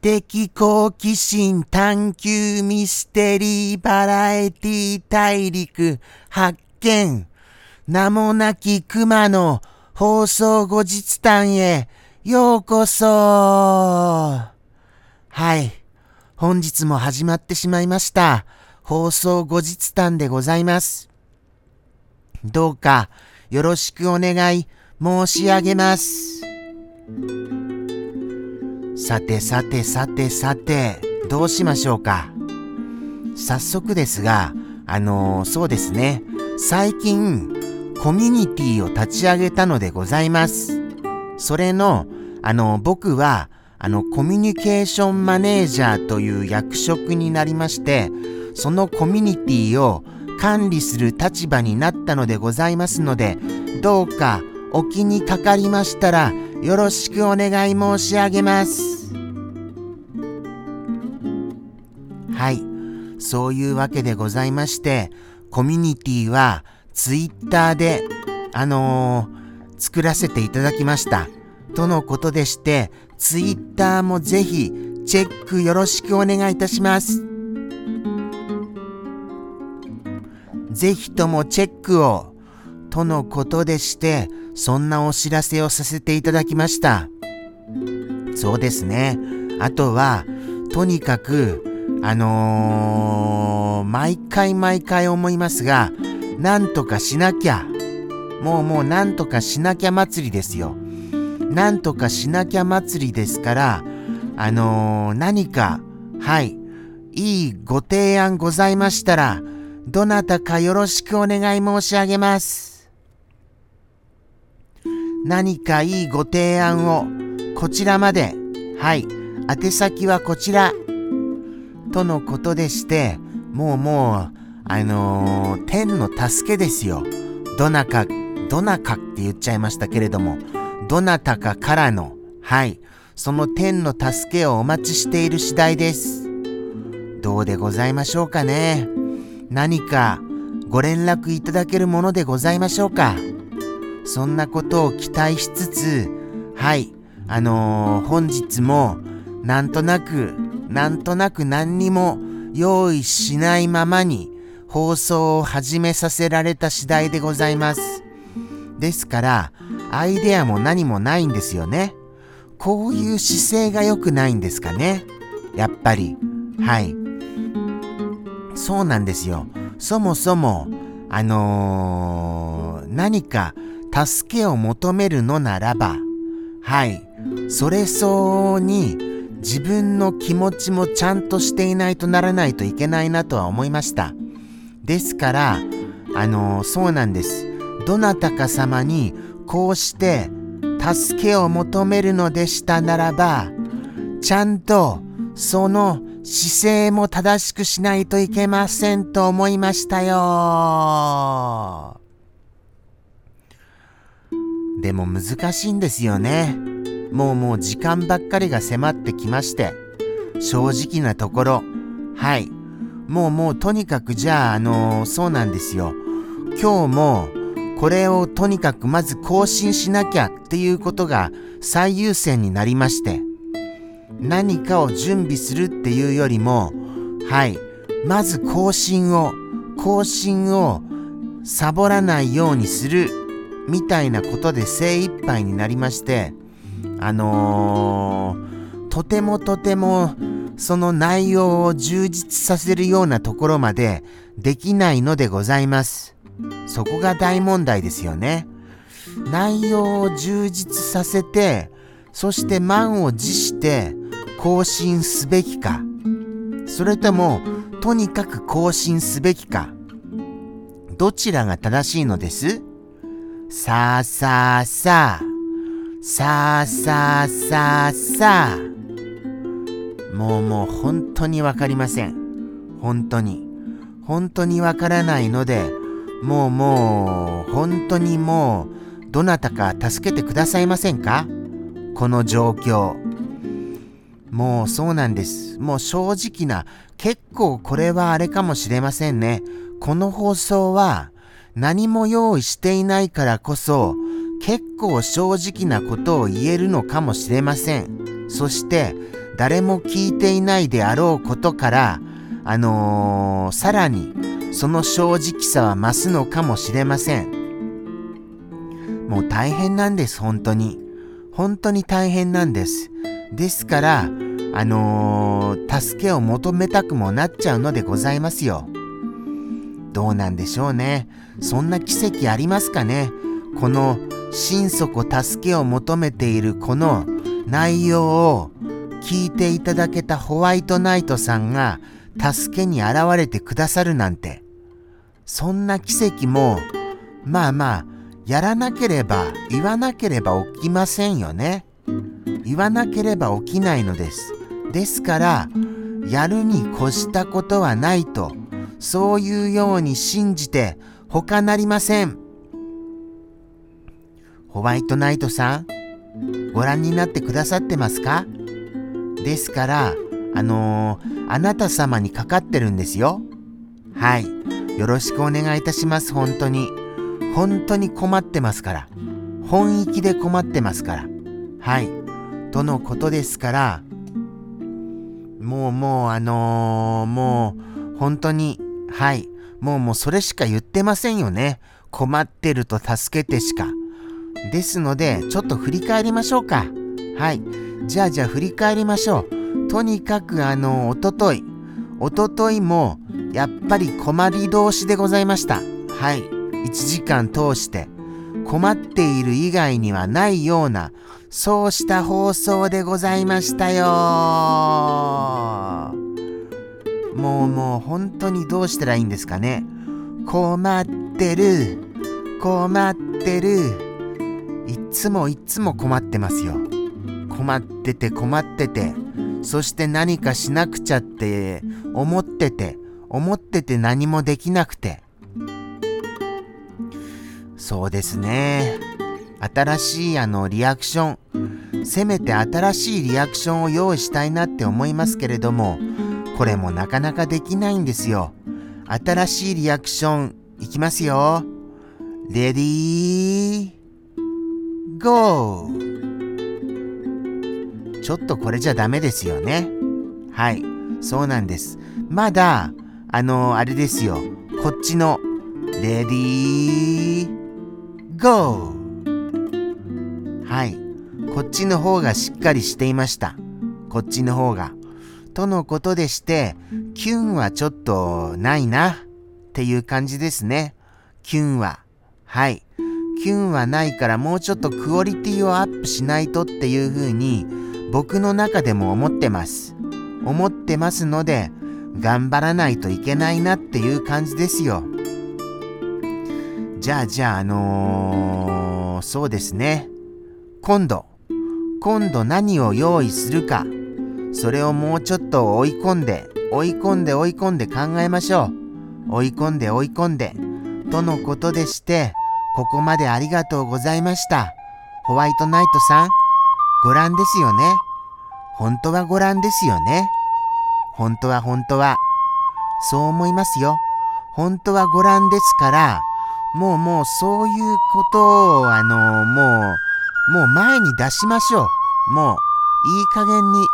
的好奇心探求ミステリーバラエティ大陸発見名もなき熊の放送後日談へようこそはい。本日も始まってしまいました。放送後日談でございます。どうかよろしくお願い申し上げます。さてさてさてさて、どうしましょうか？早速ですが、あのー、そうですね。最近、コミュニティを立ち上げたのでございます。それの、あの、僕は、あの、コミュニケーションマネージャーという役職になりまして、そのコミュニティを管理する立場になったのでございますので、どうかお気にかかりましたら、よろしくお願い申し上げます。はい。そういうわけでございまして、コミュニティはツイッターで、あのー、作らせていただきました。とのことでして、ツイッターもぜひチェックよろしくお願いいたします。ぜひともチェックを、とのことでして、そんなお知らせをさせていただきました。そうですね。あとは、とにかく、あのー、毎回毎回思いますが、なんとかしなきゃ。もうもうなんとかしなきゃ祭りですよ。なんとかしなきゃ祭りですから、あのー、何か、はい、いいご提案ございましたら、どなたかよろしくお願い申し上げます。何かいいご提案を、こちらまで、はい、宛先はこちら、とのことでして、もうもう、あのー、天の助けですよ。どなか、どなかって言っちゃいましたけれども、どなたかからの、はい、その天の助けをお待ちしている次第です。どうでございましょうかね。何かご連絡いただけるものでございましょうか。そんなことを期待しつつ、はい、あのー、本日も、なんとなく、なんとなく何にも用意しないままに、放送を始めさせられた次第でございます。ですから、アイデアも何もないんですよね。こういう姿勢が良くないんですかね。やっぱり。はい。そうなんですよ。そもそも、あのー、何か助けを求めるのならば、はい。それ相応に自分の気持ちもちゃんとしていないとならないといけないなとは思いました。ですから、あの、そうなんです。どなたか様にこうして助けを求めるのでしたならば、ちゃんとその姿勢も正しくしないといけませんと思いましたよ。でも難しいんですよね。もうもう時間ばっかりが迫ってきまして、正直なところ、はい。もうもうとにかくじゃあ、あのー、そうなんですよ。今日もこれをとにかくまず更新しなきゃっていうことが最優先になりまして、何かを準備するっていうよりも、はい、まず更新を、更新をサボらないようにするみたいなことで精一杯になりまして、あのー、とてもとてもその内容を充実させるようなところまでできないのでございます。そこが大問題ですよね。内容を充実させて、そして満を持して更新すべきか、それともとにかく更新すべきか、どちらが正しいのです？さあさあさあ、さあさあさあさあ。もうもう本当にわかりません。本当に。本当にわからないので、もうもう本当にもうどなたか助けてくださいませんか？この状況。もうそうなんです。もう正直な、結構これはあれかもしれませんね。この放送は何も用意していないからこそ結構正直なことを言えるのかもしれません。そして誰も聞いていないであろうことから、あのー、さらにその正直さは増すのかもしれません。もう大変なんです、本当に。本当に大変なんです。ですから、あのー、助けを求めたくもなっちゃうのでございますよ。どうなんでしょうね。そんな奇跡ありますかね。この心底助けを求めているこの内容を聞いていただけたホワイトナイトさんが助けに現れてくださるなんて。そんな奇跡も、まあまあ、やらなければ、言わなければ起きませんよね。言わなければ起きないのです。ですから、やるに越したことはないと、そういうように信じて他なりません。ホワイトナイトさん、ご覧になってくださってますか？ですから、あのー、あなた様にかかってるんですよ。はい。よろしくお願いいたします、本当に。本当に困ってますから。本意気で困ってますから。はい。とのことですから、もうもうあのー、もう本当に、はい。もうもうそれしか言ってませんよね。困ってると助けてしか。ですので、ちょっと振り返りましょうか。はい。じゃあじゃあ振り返りましょう。とにかくあの、おととい。おとといも、やっぱり困り同士でございました。はい。1時間通して。困っている以外にはないような、そうした放送でございましたよもうもう本当にどうしたらいいんですかね。困ってる、困ってる。いつもいつも困ってますよ。困ってて困ってて、そして何かしなくちゃって思ってて、思ってて何もできなくて。そうですね。新しいあのリアクション、せめて新しいリアクションを用意したいなって思いますけれども、これもなかなかできないんですよ。新しいリアクションいきますよ。レディー、ゴーちょっとこれじゃダメですよね。はい、そうなんです。まだ、あの、あれですよ。こっちの、レディー、ゴーはい。こっちの方がしっかりしていました。こっちの方が。とのことでして、キュンはちょっとないなっていう感じですね。キュンは。はい。キュンはないからもうちょっとクオリティをアップしないとっていう風に僕の中でも思ってます。思ってますので頑張らないといけないなっていう感じですよ。じゃあじゃああのー、そうですね。今度、今度何を用意するか。それをもうちょっと追い込んで、追い込んで追い込んで考えましょう。追い込んで追い込んで。とのことでして、ここまでありがとうございました。ホワイトナイトさん、ご覧ですよね？本当はご覧ですよね？本当は本当は。そう思いますよ。本当はご覧ですから、もうもうそういうことを、あのもう、もう前に出しましょう。もう、いい加減に。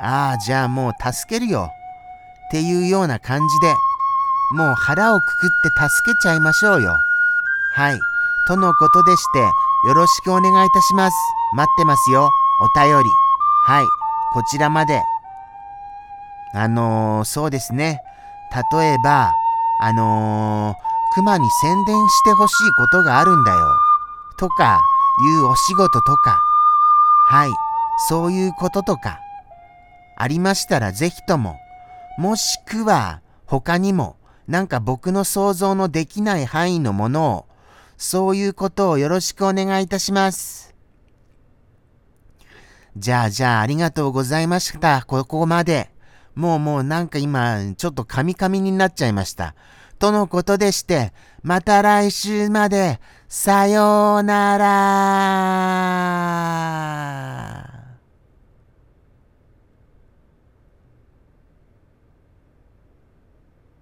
ああ、じゃあもう助けるよ。っていうような感じで、もう腹をくくって助けちゃいましょうよ。はい。とのことでして、よろしくお願いいたします。待ってますよ。お便り。はい。こちらまで。あのー、そうですね。例えば、あのー、熊に宣伝してほしいことがあるんだよ。とか、いうお仕事とか。はい。そういうこととか。ありましたらぜひとも。もしくは、他にも、なんか僕の想像のできない範囲のものを、そういうことをよろしくお願いいたします。じゃあじゃあありがとうございました。ここまで。もうもうなんか今、ちょっとカミカミになっちゃいました。とのことでして、また来週まで、さようなら